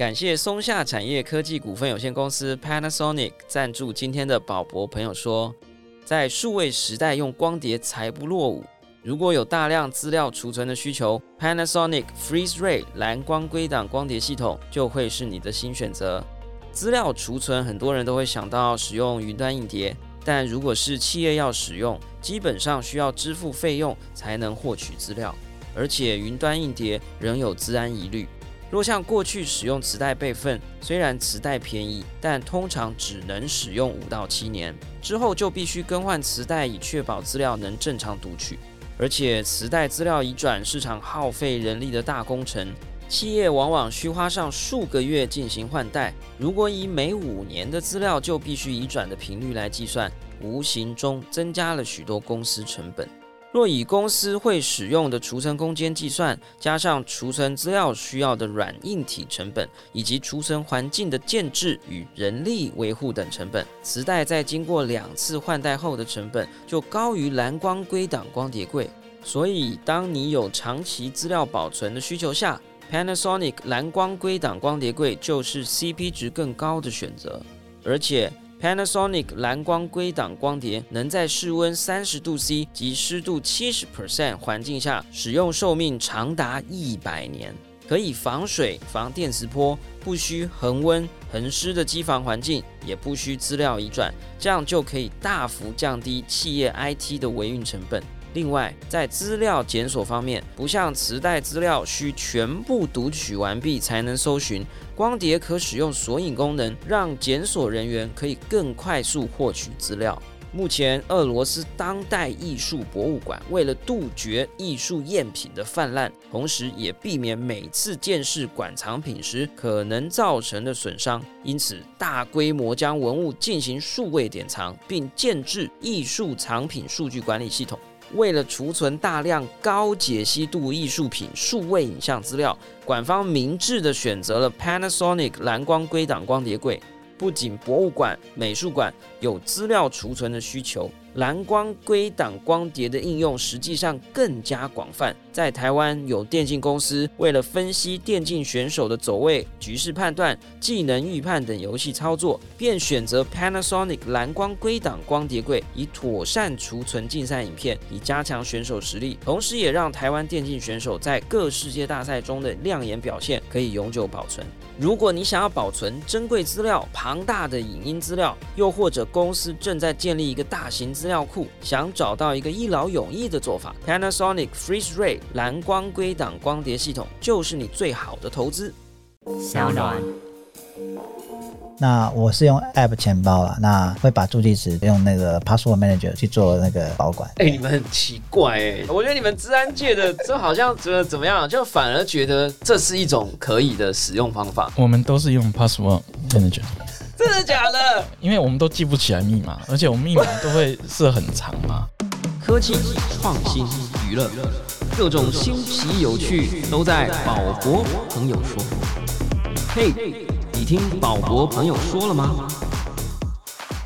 感谢松下产业科技股份有限公司 Panasonic 赞助今天的宝博朋友说，在数位时代用光碟才不落伍。如果有大量资料储存的需求，Panasonic FreezeRay 蓝光归档光碟系统就会是你的新选择。资料储存，很多人都会想到使用云端硬碟，但如果是企业要使用，基本上需要支付费用才能获取资料，而且云端硬碟仍有资安疑虑。若像过去使用磁带备份，虽然磁带便宜，但通常只能使用五到七年，之后就必须更换磁带，以确保资料能正常读取。而且磁带资料移转是场耗费人力的大工程，企业往往需花上数个月进行换代。如果以每五年的资料就必须移转的频率来计算，无形中增加了许多公司成本。若以公司会使用的储存空间计算，加上储存资料需要的软硬体成本，以及储存环境的建制与人力维护等成本，磁带在经过两次换代后的成本就高于蓝光归档光碟柜。所以，当你有长期资料保存的需求下，Panasonic 蓝光归档光碟柜就是 CP 值更高的选择，而且。Panasonic 蓝光归档光碟能在室温三十度 C 及湿度七十 percent 环境下使用寿命长达一百年，可以防水、防电磁波，不需恒温恒湿的机房环境，也不需资料移转，这样就可以大幅降低企业 IT 的维运成本。另外，在资料检索方面，不像磁带资料需全部读取完毕才能搜寻，光碟可使用索引功能，让检索人员可以更快速获取资料。目前，俄罗斯当代艺术博物馆为了杜绝艺术赝品的泛滥，同时也避免每次见识馆藏品时可能造成的损伤，因此大规模将文物进行数位典藏，并建制艺术藏品数据管理系统。为了储存大量高解析度艺术品数位影像资料，馆方明智的选择了 Panasonic 蓝光归档光碟柜。不仅博物馆、美术馆有资料储存的需求。蓝光归档光碟的应用实际上更加广泛。在台湾，有电竞公司为了分析电竞选手的走位、局势判断、技能预判等游戏操作，便选择 Panasonic 蓝光归档光碟柜，以妥善储存竞赛影片，以加强选手实力，同时也让台湾电竞选手在各世界大赛中的亮眼表现可以永久保存。如果你想要保存珍贵资料、庞大的影音资料，又或者公司正在建立一个大型资料库，想找到一个一劳永逸的做法，Panasonic FreezeRay 蓝光归档光碟系统就是你最好的投资。小暖，那我是用 App 钱包了，那会把助记词用那个 Password Manager 去做那个保管。哎，你们很奇怪哎，我觉得你们治安界的这好像怎么怎么样，就反而觉得这是一种可以的使用方法。我们都是用 Password Manager。真的假的？因为我们都记不起来密码，而且我们密码都会设很长嘛。科技创新娱乐，各种新奇有趣都在宝博朋友说。嘿，你听宝博朋友说了吗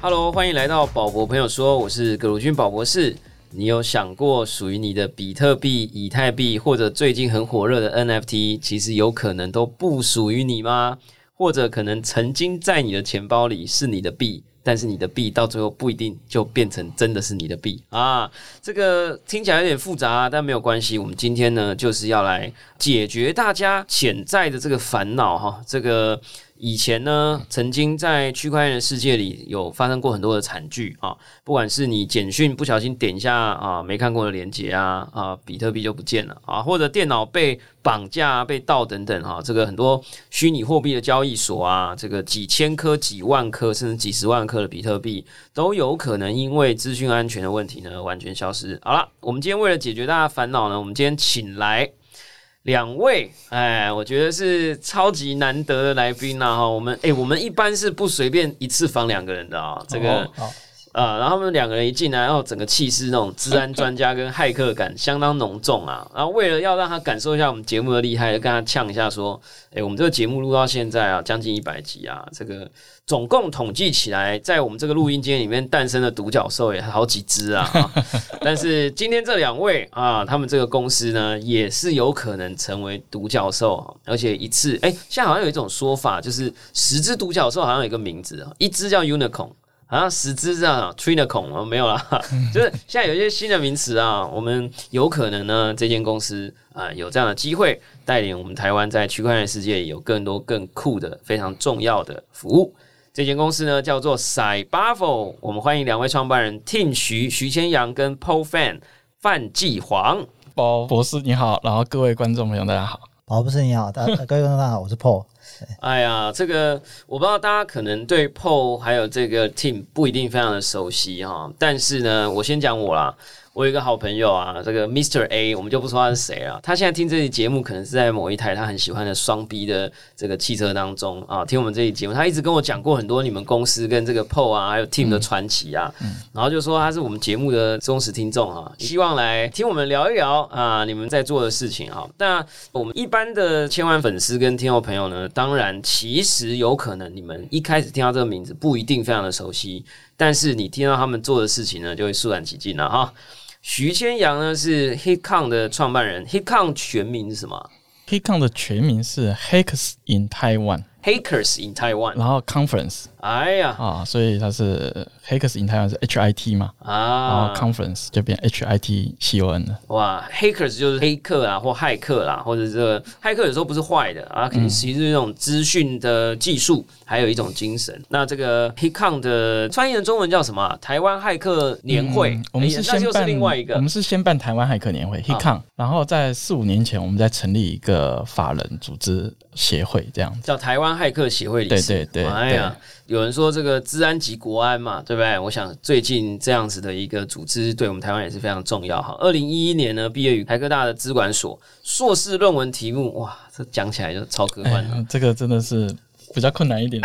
？Hello，欢迎来到宝博朋友说，我是葛如君宝博士。你有想过属于你的比特币、以太币，或者最近很火热的 NFT，其实有可能都不属于你吗？或者可能曾经在你的钱包里是你的币，但是你的币到最后不一定就变成真的是你的币啊！这个听起来有点复杂，但没有关系。我们今天呢，就是要来解决大家潜在的这个烦恼哈，这个。以前呢，曾经在区块链的世界里有发生过很多的惨剧啊，不管是你简讯不小心点一下啊，没看过的链接啊，啊，比特币就不见了啊，或者电脑被绑架、被盗等等哈，这个很多虚拟货币的交易所啊，这个几千颗、几万颗甚至几十万颗的比特币都有可能因为资讯安全的问题呢，完全消失。好了，我们今天为了解决大家烦恼呢，我们今天请来。两位，哎，我觉得是超级难得的来宾呐哈。我们哎，我们一般是不随便一次访两个人的啊。这个啊，然后他们两个人一进来，然后整个气势那种治安专家跟骇客感相当浓重啊。然后为了要让他感受一下我们节目的厉害，就跟他呛一下说：“哎，我们这个节目录到现在啊，将近一百集啊，这个总共统计起来，在我们这个录音间里面诞生的独角兽也好几只啊。但是今天这两位啊，他们这个公司呢，也是有可能成为独角兽，而且一次哎，现在好像有一种说法，就是十只独角兽好像有一个名字啊，一只叫 unicorn。”好像十只这样 t r i n a c o n 哦，没有啦，就是现在有一些新的名词啊，我们有可能呢，这间公司啊有这样的机会带领我们台湾在区块链世界有更多更酷的非常重要的服务。这间公司呢叫做 Cybuffle，我们欢迎两位创办人 Tim 徐徐千阳跟 Paul Fan 范继煌。包博士你好，然后各位观众朋友大家好。宝不是你好，大各位观众大家好，我是 Paul。哎呀，这个我不知道大家可能对 Paul 还有这个 Team 不一定非常的熟悉哈，但是呢，我先讲我啦。我有一个好朋友啊，这个 Mr. A，我们就不说他是谁了。他现在听这期节目，可能是在某一台他很喜欢的双 B 的这个汽车当中啊，听我们这期节目。他一直跟我讲过很多你们公司跟这个 Paul 啊，还有 Team 的传奇啊，然后就说他是我们节目的忠实听众啊，希望来听我们聊一聊啊，你们在做的事情啊。那我们一般的千万粉丝跟听众朋友呢，当然其实有可能你们一开始听到这个名字不一定非常的熟悉，但是你听到他们做的事情呢，就会肃然起敬了哈。徐千阳呢是 HitCon 的创办人，HitCon 全名是什么？HitCon 的全名是 Hackers in Taiwan。Hackers in Taiwan，然后 Conference，哎呀啊，所以它是 Hackers in Taiwan 是 H I T 嘛啊，然后 Conference 就变 H I T C O N 了。哇，Hackers 就是黑客啊，或骇客啦，或者这个骇客有时候不是坏的啊，可能其实是一种资讯的技术，还有一种精神。那这个 HICCON 的翻译的中文叫什么？台湾骇客年会。我们是先办另外一个，我们是先办台湾骇客年会 HitCon，然后在四五年前，我们再成立一个法人组织协会，这样子叫台湾。骇客协会理事，对对对，哎呀，有人说这个治安及国安嘛，对不对？我想最近这样子的一个组织，对我们台湾也是非常重要哈。二零一一年呢，毕业于台科大的资管所，硕士论文题目，哇，这讲起来就超科幻。这个真的是比较困难一点。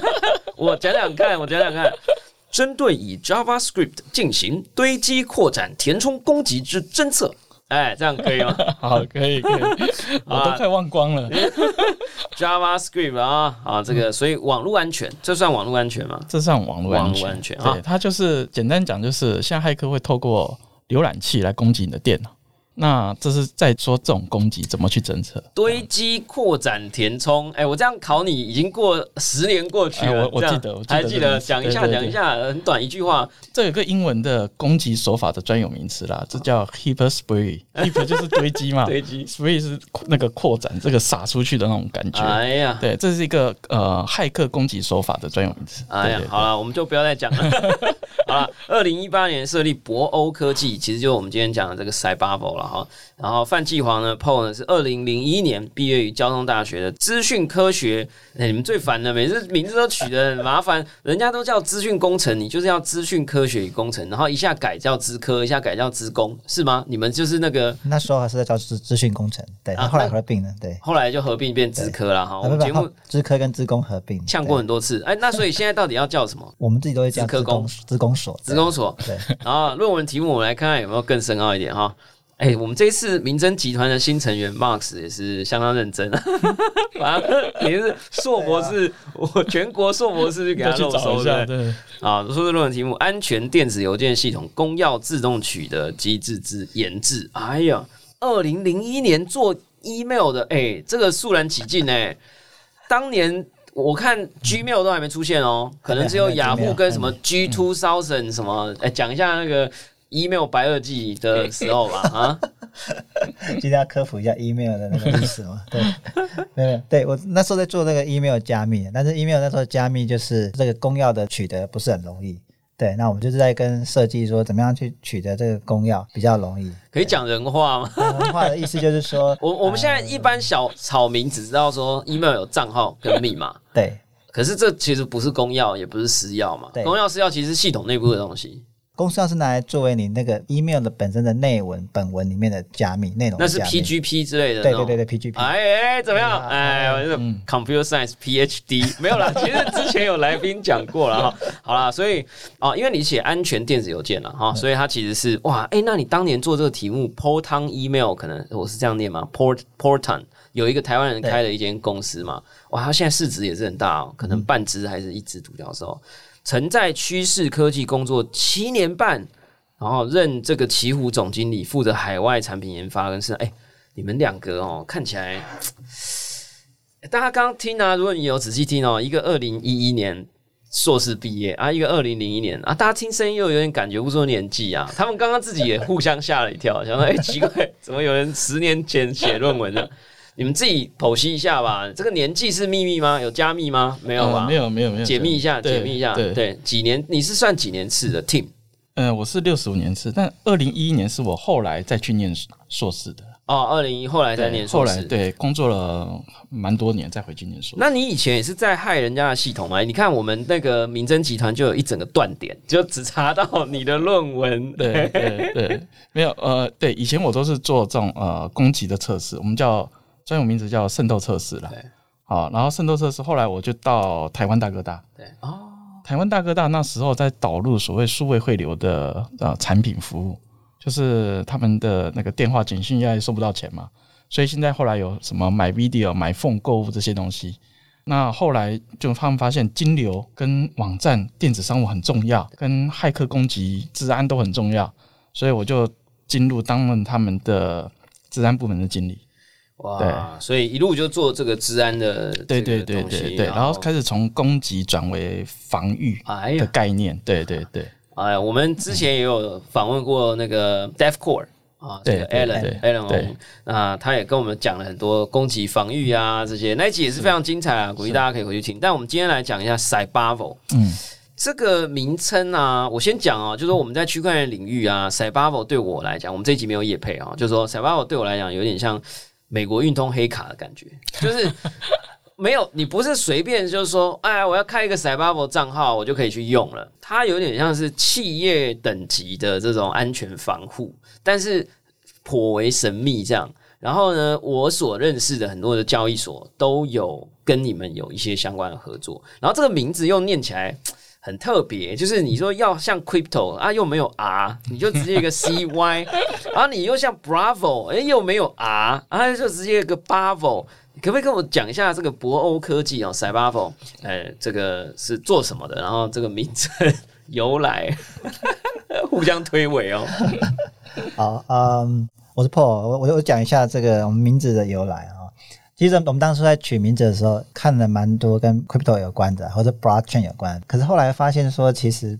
我讲讲看，我讲讲看，针对以 JavaScript 进行堆积扩展填充攻击之侦测。哎，这样可以吗？好，可以，可以，我都快忘光了。JavaScript 啊，啊，这个，所以网络安全，这算网络安全吗？这算网络安全。安全对，它就是简单讲，就是像骇客会透过浏览器来攻击你的电脑。那这是在说这种攻击怎么去侦测？堆积、扩展、填充。哎，我这样考你，已经过十年过去了，我我记得，我还记得讲一下，讲一下，很短一句话。这有个英文的攻击手法的专有名词啦，这叫 heap spray。heap 就是堆积嘛，堆积，spray 是那个扩展，这个撒出去的那种感觉。哎呀，对，这是一个呃骇客攻击手法的专有名词。哎呀，好了，我们就不要再讲了。好了，二零一八年设立博欧科技，其实就是我们今天讲的这个 Cybubble 了。哈，然后范继煌呢，Paul 呢是二零零一年毕业于交通大学的资讯科学。哎，你们最烦的，每次名字都取得很麻烦，人家都叫资讯工程，你就是要资讯科学与工程，然后一下改叫资科，一下改叫资工，是吗？你们就是那个那时候还是在叫资资讯工程，对，啊后来合并了，对，后来就合并变资科了哈。我们节目资科跟资工合并，呛过很多次。哎，那所以现在到底要叫什么？我们自己都会叫资科工、资工所、资工所。对，然后论文题目我们来看看有没有更深奥一点哈。哎，我们这次明真集团的新成员 Max 也是相当认真啊，反正也是硕博士，我全国硕博士就给他去找一下，对啊，说是论文题目：安全电子邮件系统公钥自动取得机制之研制。哎呀，二零零一年做 email 的，哎，这个肃然起敬哎，当年我看 Gmail 都还没出现哦，可能只有雅虎跟什么 G Two Thousand 什么，哎，讲一下那个。Email 白垩纪的时候吧，啊，今天要科普一下 email 的那个历史嘛？对，没有，对我那时候在做那个 email 加密，但是 email 那时候加密就是这个公钥的取得不是很容易。对，那我们就是在跟设计说，怎么样去取得这个公钥比较容易。可以讲人话吗？人话的意思就是说，我我们现在一般小草民只知道说 email 有账号跟密码，对，可是这其实不是公钥，也不是私钥嘛。公钥私钥其实是系统内部的东西。公司要是拿来作为你那个 email 的本身的内文本文里面的加密内容的那是，PGP 之类的。对对对对 PGP，哎哎，怎么样？啊哎，我是 Computer Science PhD 没有啦。其实之前有来宾讲过了哈。好啦，所以哦，因为你写安全电子邮件了哈，所以它其实是哇，哎，那你当年做这个题目 Porton Email 可能我是这样念吗？Port Porton 有一个台湾人开了一间公司嘛，哇，他现在市值也是很大哦，可能半只还是一只独角兽。曾在趋势科技工作七年半，然后任这个奇虎总经理，负责海外产品研发跟是哎。你们两个哦，看起来，大家刚刚听啊，如果你有仔细听哦，一个二零一一年硕士毕业啊，一个二零零一年啊，大家听声音又有点感觉不出年纪啊。他们刚刚自己也互相吓了一跳，想说哎、奇怪，怎么有人十年前写论文呢？你们自己剖析一下吧。这个年纪是秘密吗？有加密吗？没有吧？呃没有没有没有，解密一下，解密一下。对对，几年？你是算几年次的 team？嗯、我是六十五年次，但二零一一年是我后来再去念硕士的，哦，二零一后来再念后来硕士。对工作了蛮多年再回去念硕士。那你以前也是在害人家的系统吗？你看我们那个民侦集团就有一整个断点，就只查到你的论文。对对对，没有呃，对，以前我都是做这种呃攻击的测试，我们叫专有名词叫渗透测试啦。对，好，然后渗透测试，后来我就到台湾大哥大。对哦，台湾大哥大那时候在导入所谓数位汇流的呃产品服务，就是他们的那个电话简讯也收不到钱嘛，所以现在后来有什么买 video、买 phone 购物这些东西。那后来就他们发现金流跟网站电子商务很重要，跟骇客攻击、治安都很重要，所以我就进入当任他们的治安部门的经理。哇，所以一路就做这个治安的对对对对对，然后开始从攻击转为防御的概念。对对对。哎，我们之前也有访问过那个 DefCore 啊，这个 Alan Alan 那他也跟我们讲了很多攻击防御啊这些，那一集也是非常精彩啊，鼓励大家可以回去听。但我们今天来讲一下 Cybervo。嗯，这个名称啊，我先讲哦，就是说我们在区块链领域啊，Cybervo 对我来讲，我们这一集没有业配啊，就是说 Cybervo 对我来讲有点像美国运通黑卡的感觉，就是没有你不是随便就是说，哎，我要开一个 Cybervo 账号，我就可以去用了。它有点像是企业等级的这种安全防护，但是颇为神秘这样。然后呢，我所认识的很多的交易所都有跟你们有一些相关的合作，然后这个名字又念起来。很特别，就是你说要像 crypto 啊，又没有 R，你就直接一个 CY，然后你又像 Bravo，哎，又没有 R，啊，就直接一个 Bravo，可不可以跟我讲一下这个博欧科技哦 c y b a v o 呃，这个是做什么的？然后这个名称由来，互相推诿哦。好，嗯，我是 Paul，我我我讲一下这个我们名字的由来啊。其实我们当初在取名字的时候，看了蛮多跟 crypto 有关的，或者 blockchain 有关。可是后来发现说，其实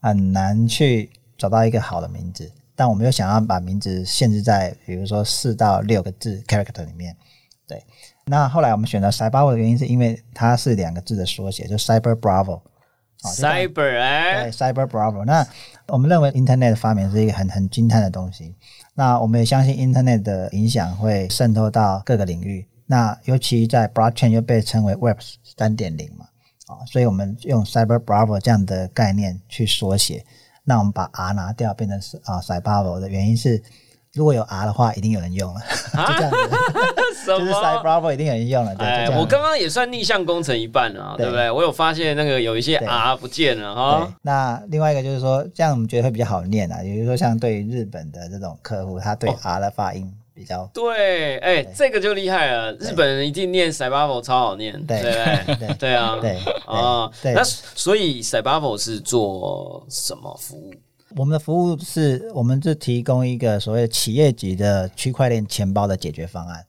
很难去找到一个好的名字。但我们又想要把名字限制在，比如说四到六个字 character 里面。对，那后来我们选择 Cyber 的原因，是因为它是两个字的缩写，就 Cyber Bravo。好就像 Cyber 哎对，，Cyber Bravo。那我们认为 Internet 的发明是一个很很惊叹的东西。那我们也相信 Internet 的影响会渗透到各个领域。那尤其在 Blockchain 又被称为 Web 三点零嘛，啊，所以我们用 Cyber Bravo 这样的概念去缩写。那我们把 R 拿掉，变成是啊 Cyber Bravo 的原因是，如果有 R 的话，一定有人用了，就这样子，什就是 Cyber Bravo 一定有人用了，对，就哎，我刚刚也算逆向工程一半了啊，对对不对？我有发现那个有一些 R 不见了哈。，那另外一个就是说，这样我们觉得会比较好念啊。比如说，像对于日本的这种客户，他对哦 R 的发音比较对，哎，这个就厉害了，日本人一定念 s a b a v o 超好念，对对不对？啊对啊，那所以 s a b a v o 是做什么服务？我们的服务是，我们是提供一个所谓企业级的区块链钱包的解决方案。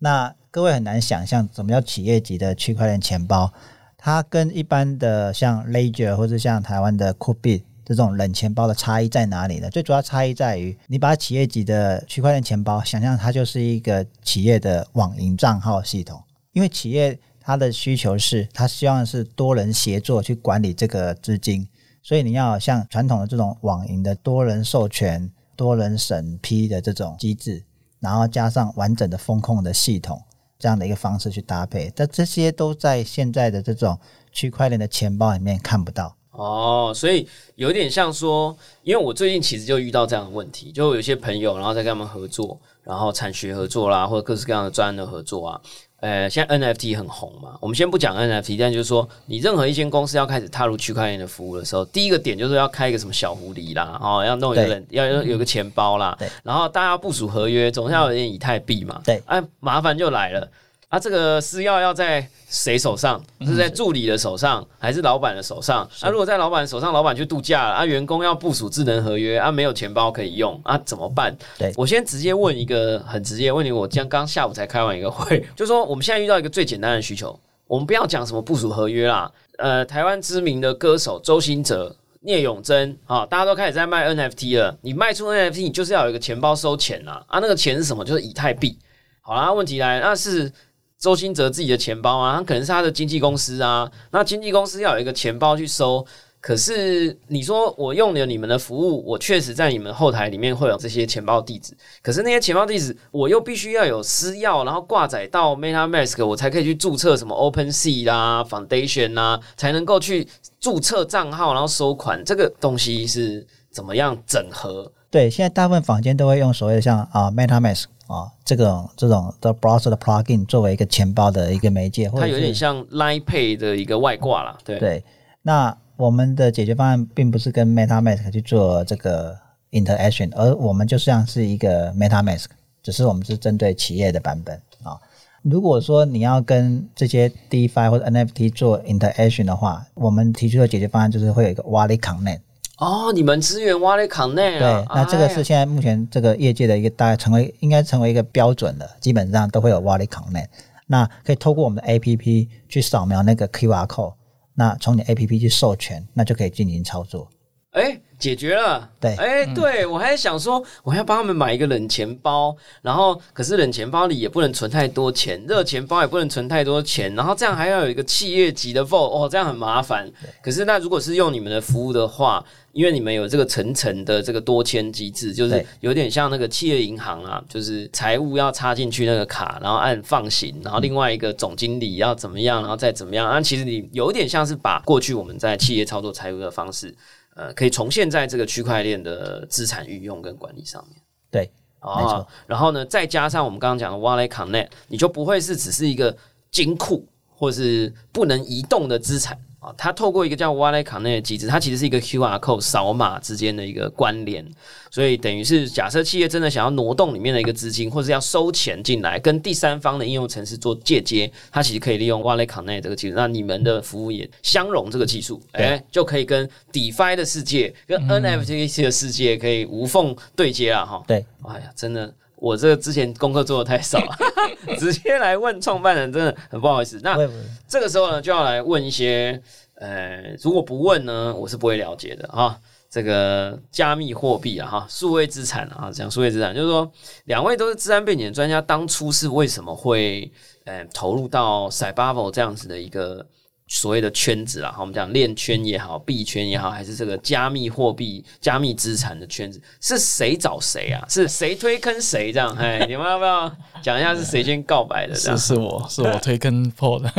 那各位很难想象，什么叫企业级的区块链钱包？它跟一般的像 Ledger 或者像台湾的 Coolbit 这种冷钱包的差异在哪里呢？最主要差异在于，你把企业级的区块链钱包想象它就是一个企业的网银账号系统，因为企业它的需求是，它希望是多人协作去管理这个资金，所以你要像传统的这种网银的多人授权、多人审批的这种机制，然后加上完整的风控的系统，这样的一个方式去搭配。但这些都在现在的这种区块链的钱包里面看不到。哦，所以有点像说，因为我最近其实就遇到这样的问题，就有些朋友，然后在跟他们合作，然后产学合作啦，或者各式各样的专案的合作啊。呃，现在 NFT 很红嘛，我们先不讲 NFT，但就是说，你任何一间公司要开始踏入区块链的服务的时候，第一个点就是要开一个什么小狐狸啦，哦，要弄一个人，要要有个钱包啦对，然后大家部署合约，总是要有点以太币嘛，对哎，麻烦就来了。啊，这个私钥要在谁手上？嗯是在助理的手上，还是老板的手上？啊，如果在老板手上，老板去度假了，啊，员工要部署智能合约，啊，没有钱包可以用，啊，怎么办？对我先直接问一个很直接的问题，我刚刚下午才开完一个会，就说我们现在遇到一个最简单的需求，我们不要讲什么部署合约啦，呃，台湾知名的歌手周兴哲。聂永真啊，大家都开始在卖 NFT 了。你卖出 NFT，你就是要有一个钱包收钱啦。啊，那个钱是什么？就是以太币。好啦，问题来，那是周兴哲自己的钱包啊，他可能是他的经纪公司啊。那经纪公司要有一个钱包去收，可是你说我用了你们的服务，我确实在你们后台里面会有这些钱包地址，可是那些钱包地址我又必须要有私钥，然后挂载到 MetaMask，我才可以去注册什么 OpenSea 啦、Foundation 啦，才能够去注册账号，然后收款。这个东西是怎么样整合？对，现在大部分坊间都会用所谓的像啊 MetaMask 啊这种这种的 browser 的 plugin 作为一个钱包的一个媒介，或它者是有点像 Line Pay 的一个外挂啦，对对。那我们的解决方案并不是跟 MetaMask 去做这个 interaction，而我们就像是一个 MetaMask，只是我们是针对企业的版本啊。如果说你要跟这些 DeFi 或者 NFT 做 interaction 的话，我们提出的解决方案就是会有一个 Wallet Connect。哦，你们支援 Wallet Connect 对啊？，那这个是现在目前这个业界的一个大概成为应该成为一个标准了，基本上都会有 Wallet Connect。那可以透过我们的 APP 去扫描那个 QR code，那从你 APP 去授权，那就可以进行操作。哎，解决了。对哎，对我还想说，我要帮他们买一个冷钱包，然后可是冷钱包里也不能存太多钱，热钱包也不能存太多钱，然后这样还要有一个企业级的 Vault，哦，这样很麻烦。可是那如果是用你们的服务的话，因为你们有这个层层的这个多签机制，就是有点像那个企业银行啊，就是财务要插进去那个卡，然后按放行，然后另外一个总经理要怎么样，然后再怎么样。那其实你有点像是把过去我们在企业操作财务的方式。呃，可以重现在这个区块链的资产运用跟管理上面。对，没哦错，然后呢，再加上我们刚刚讲的 Wallet Connect，你就不会是只是一个金库或是不能移动的资产啊。它透过一个叫 Wallet Connect 的机制，它其实是一个 QR code 扫码之间的一个关联，所以等于是假设企业真的想要挪动里面的一个资金，或是要收钱进来，跟第三方的应用程式做借接，它其实可以利用 Wallet Connect 这个技术。那你们的服务也相容这个技术，哎、就可以跟 DeFi 的世界、跟 NFT 的世界可以无缝对接了哈。对，哎呀，真的，我这个之前功课做的太少了，直接来问创办人，真的很不好意思。那这个时候呢，就要来问一些，呃，如果不问呢，我是不会了解的哈。这个加密货币啊，哈，数位资产啊，讲数位资产，就是说，两位都是治安背景的专家，当初是为什么会，呃，投入到 Cyber 这样子的一个所谓的圈子啦，好，我们讲链圈也好，币圈也好，还是这个加密货币、加密资产的圈子，是谁找谁啊？是谁推坑谁这样？哎，你们要不要讲一下是谁先告白的？是，是我是我推坑破的，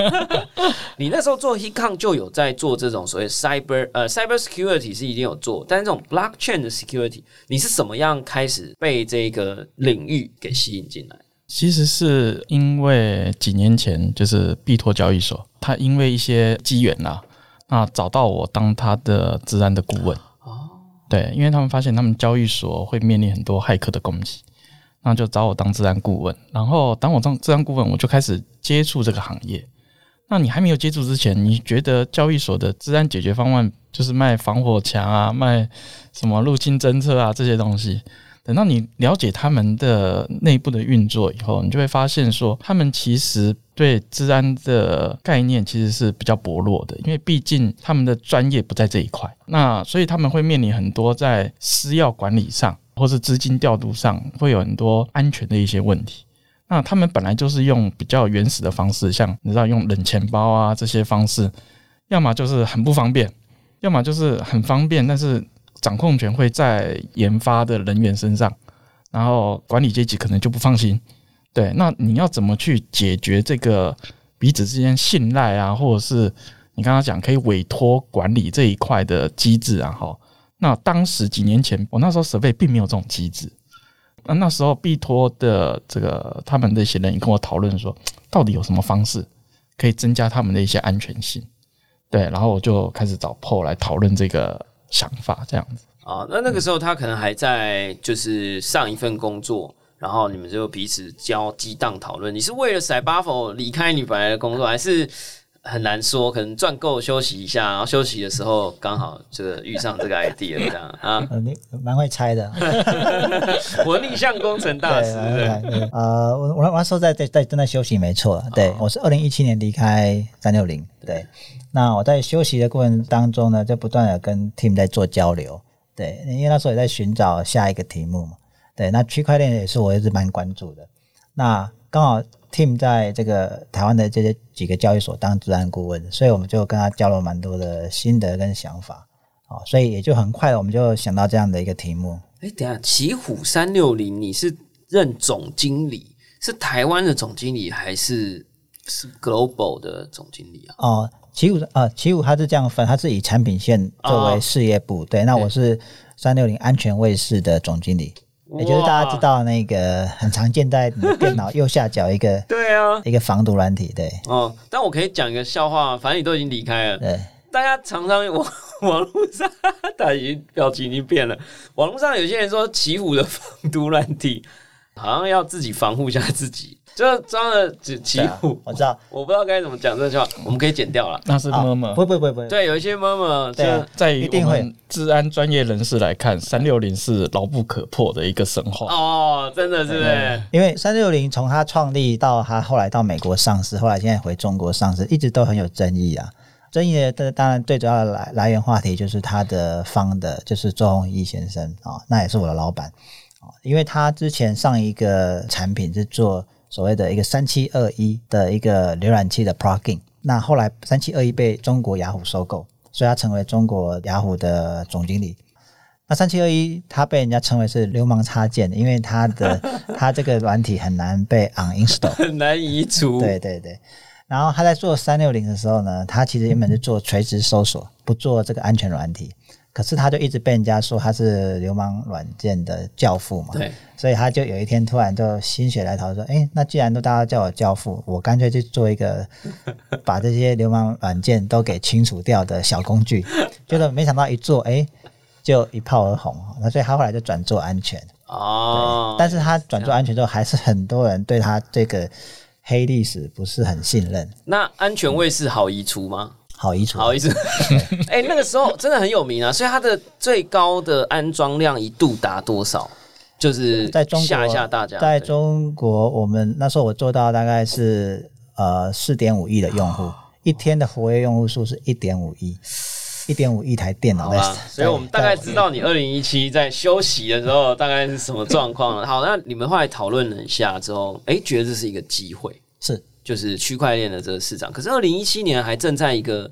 你那时候做 Hikon 就有在做这种所谓 cyber 呃 cyber security 是一定有做，但是这种 blockchain 的 security，你是什么样开始被这个领域给吸引进来？其实是因为几年前就是币托交易所，他因为一些机缘啦，那找到我当他的治安的顾问。哦，对，因为他们发现他们交易所会面临很多骇客的攻击，那就找我当治安顾问。然后当我当治安顾问，我就开始接触这个行业。那你还没有接触之前，你觉得交易所的治安解决方案就是卖防火墙啊，卖什么入侵侦测啊这些东西？等到你了解他们的内部的运作以后，你就会发现说，他们其实对治安的概念其实是比较薄弱的，因为毕竟他们的专业不在这一块。那所以他们会面临很多在私钥管理上或是资金调度上会有很多安全的一些问题。那他们本来就是用比较原始的方式，像你知道用冷钱包啊这些方式，要么就是很不方便，要么就是很方便，但是掌控权会在研发的人员身上，然后管理阶级可能就不放心。对，那你要怎么去解决这个彼此之间信赖啊，或者是你刚刚讲可以委托管理这一块的机制啊，哈。那当时几年前，我那时候设备并没有这种机制。那那时候必托的这个他们那些人跟我讨论说，到底有什么方式可以增加他们的一些安全性？对，然后我就开始找 PO 来讨论这个想法，这样子。啊，那那个时候他可能还在就是上一份工作，然后你们就彼此交激荡讨论。你是为了塞巴否离开你本来的工作，还是？很难说，可能赚够休息一下，然后休息的时候刚好这个遇上这个 idea 这样啊。你蛮会猜的，我逆向工程大师。呃，我我那时候在在在正在休息，没错。对我是二零一七年离开三六零。对，那我在休息的过程当中呢，就不断的跟 team 在做交流。对，因为那时候也在寻找下一个题目嘛。对，那区块链也是我一直蛮关注的。那刚好。Team 在这个台湾的这些几个交易所当治安顾问，所以我们就跟他交流蛮多的心得跟想法，哦，所以也就很快我们就想到这样的一个题目。哎，等下，奇虎三六零，你是任总经理，是台湾的总经理还是是 Global 的总经理啊？哦，奇虎啊，奇虎它是这样分，它是以产品线作为事业部，对，那我是三六零安全卫士的总经理。也就是大家知道那个很常见在电脑右下角一个 对啊。一个防毒软体对。哦，但我可以讲一个笑话，反正你都已经离开了，对，大家常常网 网络上他已经表情已经变了，网络上有些人说奇虎的防毒软体好像要自己防护一下自己。就装了几几户，我知道，我不知道该怎么讲这句话，我们可以剪掉了。那是么么，不不不不，对，有一些么么，对，在一定会治安专业人士来看，三六零是牢不可破的一个神话。哦，真的是，因为三六零从它创立到它后来到美国上市，后来现在回中国上市，一直都很有争议啊。争议的当然最主要的来来源话题就是它的方的，就是周鸿祎先生啊，那也是我的老板啊，因为他之前上一个产品是做。所谓的一个三七二一的一个浏览器的 plugin，那后来三七二一被中国雅虎收购，所以他成为中国雅虎的总经理。那三七二一他被人家称为是流氓插件，因为他的 他这个软体很难被 uninstall，很难移除。对对对。然后他在做三六零的时候呢，他其实原本是做垂直搜索，不做这个安全软体。可是他就一直被人家说他是流氓软件的教父嘛，对，所以他就有一天突然就心血来潮说，哎，那既然都大家叫我教父，我干脆去做一个 把这些流氓软件都给清除掉的小工具。结果没想到一做，哎，就一炮而红。那所以他后来就转做安全哦，但是他转做安全之后，还是很多人对他这个黑历史不是很信任。那安全卫士好移除吗？好意思，好意思。哎，那个时候真的很有名啊，所以它的最高的安装量一度达多少？就是在中吓一下大家。在中国，我们那时候我做到大概是呃四点五亿的用户，一天的活跃用户数是一点五亿，一点五亿台电脑。所以我们大概知道你二零一七在休息的时候大概是什么状况了。好，那你们后来讨论了一下之后，哎，觉得这是一个机会，是。就是区块链的这个市场，可是二零一七年还正在一个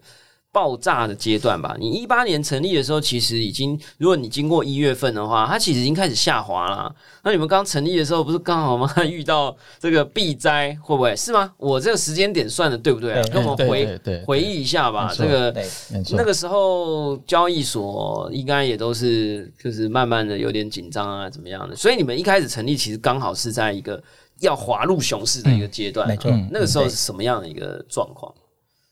爆炸的阶段吧？你一八年成立的时候，其实已经，如果你经过一月份的话，它其实已经开始下滑了。那你们刚成立的时候，不是刚好吗？遇到这个避灾，会不会是吗？我这个时间点算的对不对？跟我们回回忆一下吧。这个那个时候交易所应该也都是就是慢慢的有点紧张啊，怎么样的？所以你们一开始成立，其实刚好是在一个。要滑入熊市的一个阶段，没错。那个时候是什么样的一个状况？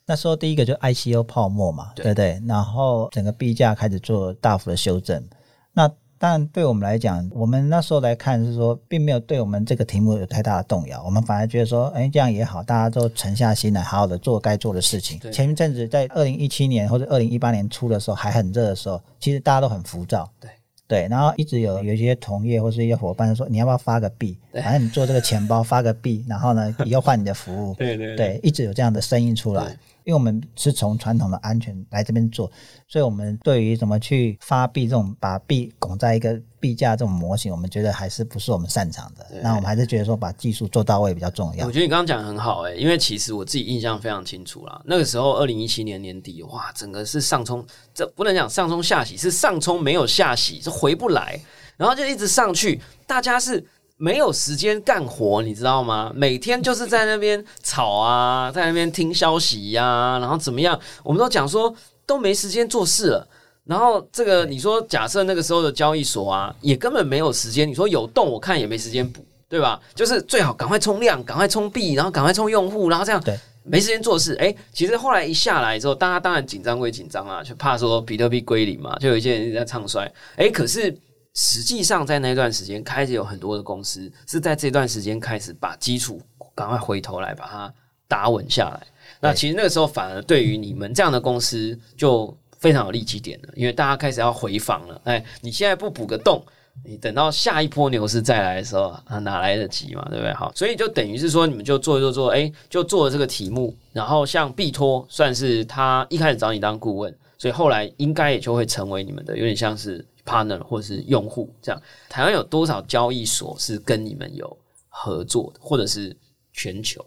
那时候第一个就 ICO 泡沫嘛，对不对？然后整个币价开始做大幅的修正。那当然对我们来讲，我们那时候来看是说，并没有对我们这个题目有太大的动摇。我们反而觉得说，哎，这样也好，大家都沉下心来，好好的做该做的事情。前一阵子在二零一七年或者二零一八年初的时候还很热的时候，其实大家都很浮躁。对。对，然后一直有有一些同业或是一些伙伴说，你要不要发个币？反正你做这个钱包发个币，然后呢，以后换你的服务。对对对，一直有这样的声音出来。因为我们是从传统的安全来这边做，所以我们对于怎么去发币这种把币拱在一个币价这种模型，我们觉得还是不是我们擅长的。那我们还是觉得说把技术做到位比较重要。我觉得你刚刚讲的很好哎，因为其实我自己印象非常清楚啦。那个时候二零一七年年底，哇，整个是上冲，这不能讲上冲下洗，是上冲没有下洗，是回不来，然后就一直上去，大家是。没有时间干活，你知道吗？每天就是在那边吵啊，在那边听消息呀、然后怎么样？我们都讲说都没时间做事了。然后这个你说，假设那个时候的交易所啊，也根本没有时间。你说有动，我看也没时间补，对吧？就是最好赶快冲量，赶快冲币，然后赶快冲用户，然后这样对没时间做事。哎，其实后来一下来之后，大家当然紧张归紧张啊，就怕说比特币归零嘛，就有一些人在唱衰。哎，可是实际上在那段时间，开始有很多的公司是在这段时间开始把基础赶快回头来把它打稳下来。那其实那个时候反而对于你们这样的公司就非常有利基点了，因为大家开始要回访了。哎，你现在不补个洞，你等到下一波牛市再来的时候啊，哪来得及嘛？对不对？好，所以就等于是说，你们就做一做做，哎，就做了这个题目，然后像必托算是他一开始找你当顾问，所以后来应该也就会成为你们的有点像是 partner 或者是用户这样。台湾有多少交易所是跟你们有合作的，或者是全球？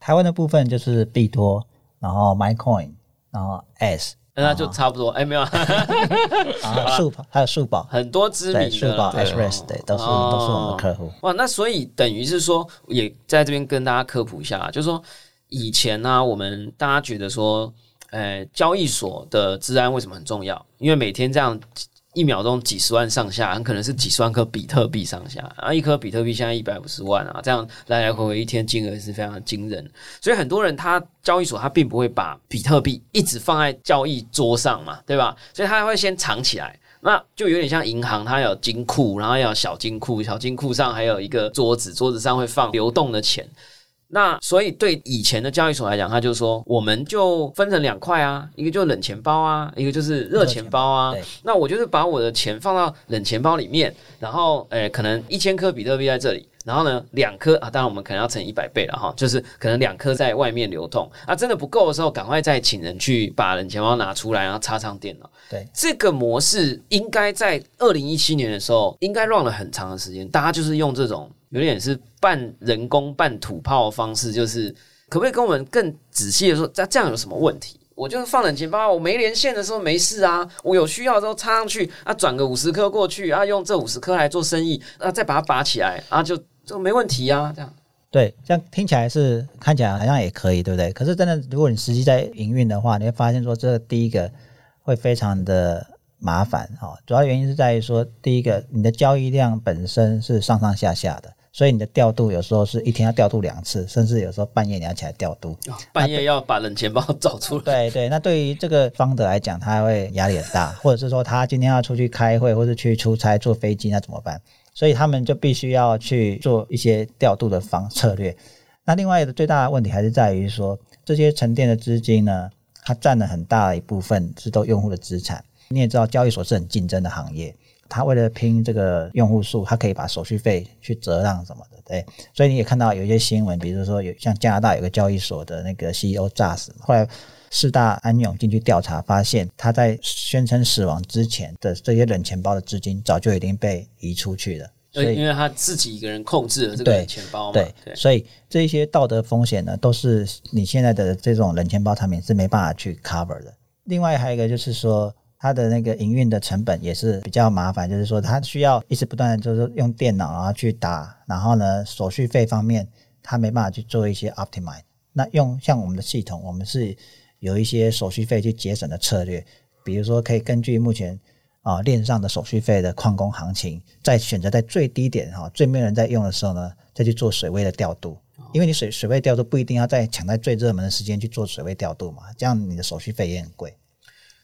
台湾的部分就是币多，然后 MyCoin，然后 S，那就差不多，哎，没有啊，数宝 还有数宝，很多知对，名的数宝啦 S r e s 对，都是哦都是我们的客户。哇，那所以等于是说，也在这边跟大家科普一下，就是说以前呢、我们大家觉得说，呃，交易所的治安为什么很重要？因为每天这样一秒钟几十万上下，很可能是几十万颗比特币上下，啊，一颗比特币现在一百五十万啊，这样来来回回一天金额是非常惊人，所以很多人他交易所他并不会把比特币一直放在交易桌上嘛，对吧？所以他会先藏起来。那就有点像银行，它有金库，然后有小金库，小金库上还有一个桌子，桌子上会放流动的钱。那所以对以前的交易所来讲，他就说我们就分成两块啊，一个就是冷钱包啊，一个就是热钱包啊。那我就是把我的钱放到冷钱包里面，然后诶、可能一千颗比特币在这里，然后呢两颗啊，当然我们可能要乘一百倍了哈，就是可能两颗在外面流通啊，真的不够的时候，赶快再请人去把冷钱包拿出来，然后插上电脑。对，这个模式应该在二零一七年的时候，应该 run 了很长的时间，大家就是用这种有点是半人工半土炮的方式，就是可不可以跟我们更仔细的说，这这样有什么问题？我就是放冷钱包，我没连线的时候没事啊，我有需要的时候插上去啊，转个五十颗过去啊，用这五十颗来做生意啊，再把它拔起来啊，就就没问题啊，这样。对，这样听起来是看起来好像也可以，对不对？可是真的，如果你实际在营运的话，你会发现说，这第一个会非常的麻烦哈、哦。主要原因是在于说，第一个你的交易量本身是上上下下的，所以你的调度有时候是一天要调度两次，甚至有时候半夜你要起来调度。半夜要把冷钱包找出来，对对，那对于这个方的来讲，他会压力很大，或者是说他今天要出去开会，或者去出差坐飞机，那怎么办？所以他们就必须要去做一些调度的方策略。那另外的最大的问题还是在于说，这些沉淀的资金呢，它占了很大的一部分是都用户的资产。你也知道，交易所是很竞争的行业，它为了拼这个用户数，他可以把手续费去折让什么的，对。所以你也看到有一些新闻，比如说有像加拿大有个交易所的那个 CEO 诈死，后来四大安永进去调查，发现他在宣称死亡之前的这些冷钱包的资金早就已经被移出去了，所以因为他自己一个人控制了这个钱包嘛，对，所以这些道德风险呢，都是你现在的这种冷钱包产品是没办法去 cover 的。另外还有一个就是说，它的那个营运的成本也是比较麻烦，就是说它需要一直不断的就是用电脑然后去打，然后呢手续费方面它没办法去做一些 optimize。那用像我们的系统，我们是有一些手续费去节省的策略，比如说可以根据目前啊链上的手续费的矿工行情，在选择在最低点哈、最没有人在用的时候呢，再去做水位的调度。因为你水水位调度不一定要在抢在最热门的时间去做水位调度嘛，这样你的手续费也很贵。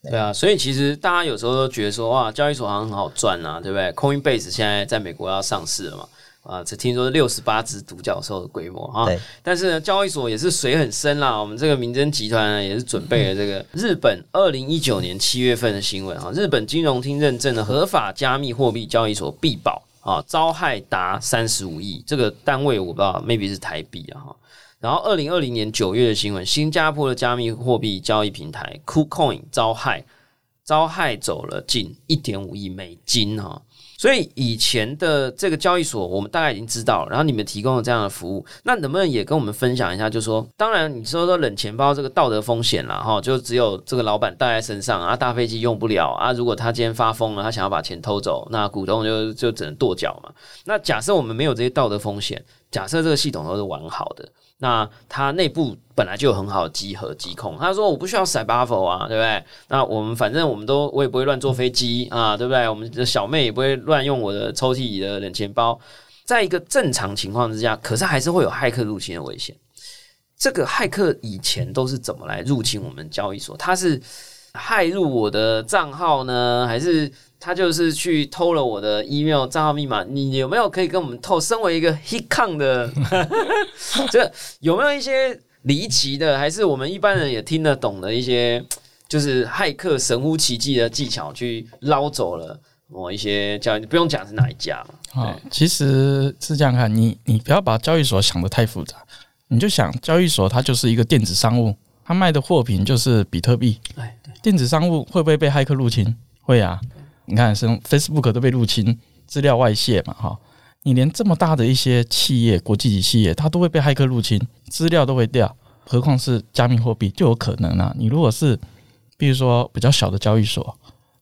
对啊，所以其实大家有时候都觉得说，哇，交易所好像很好赚啊，对不对？Coinbase 现在在美国要上市了嘛，啊，只听说是六十八只独角兽的规模哈对。但是呢，交易所也是水很深啦。我们这个民侦集团呢，也是准备了这个日本二零一九年七月份的新闻啊，日本金融厅认证的合法加密货币交易所必保啊，遭害达三十五亿，这个单位我不知道，maybe 是台币啊哈。然后，二零二零年九月的新闻，新加坡的加密货币交易平台 KuCoin 遭害，遭害走了近一点五亿美金哈、所以以前的这个交易所，我们大概已经知道，然后你们提供了这样的服务，那能不能也跟我们分享一下？就说，当然你说说冷钱包这个道德风险了哈，就只有这个老板带在身上啊，大飞机用不了啊，如果他今天发疯了，他想要把钱偷走，那股东就就只能跺脚嘛。那假设我们没有这些道德风险，假设这个系统都是完好的。那它内部本来就有很好的集合机控，他说我不需要塞 buffer 啊，对不对？那我们反正我们都我也不会乱坐飞机啊，对不对？我们的小妹也不会乱用我的抽屉里的冷钱包，在一个正常情况之下，可是还是会有骇客入侵的危险。这个骇客以前都是怎么来入侵我们交易所？他是骇入我的账号呢，还是？他就是去偷了我的 email 账号密码，你有没有可以跟我们透？身为一个 h i c o n 的，这有没有一些离奇的，还是我们一般人也听得懂的一些，就是骇客神乎其技的技巧去捞走了某一些交易？不用讲是哪一家嘛？啊，其实是这样看，你你不要把交易所想的太复杂，你就想交易所它就是一个电子商务，它卖的货品就是比特币。哎，对，电子商务会不会被骇客入侵？会啊。你看，是 Facebook 都被入侵，资料外泄嘛，哈，你连这么大的一些企业，国际级企业，它都会被骇客入侵，资料都会掉，何况是加密货币就有可能啊。你如果是，比如说比较小的交易所，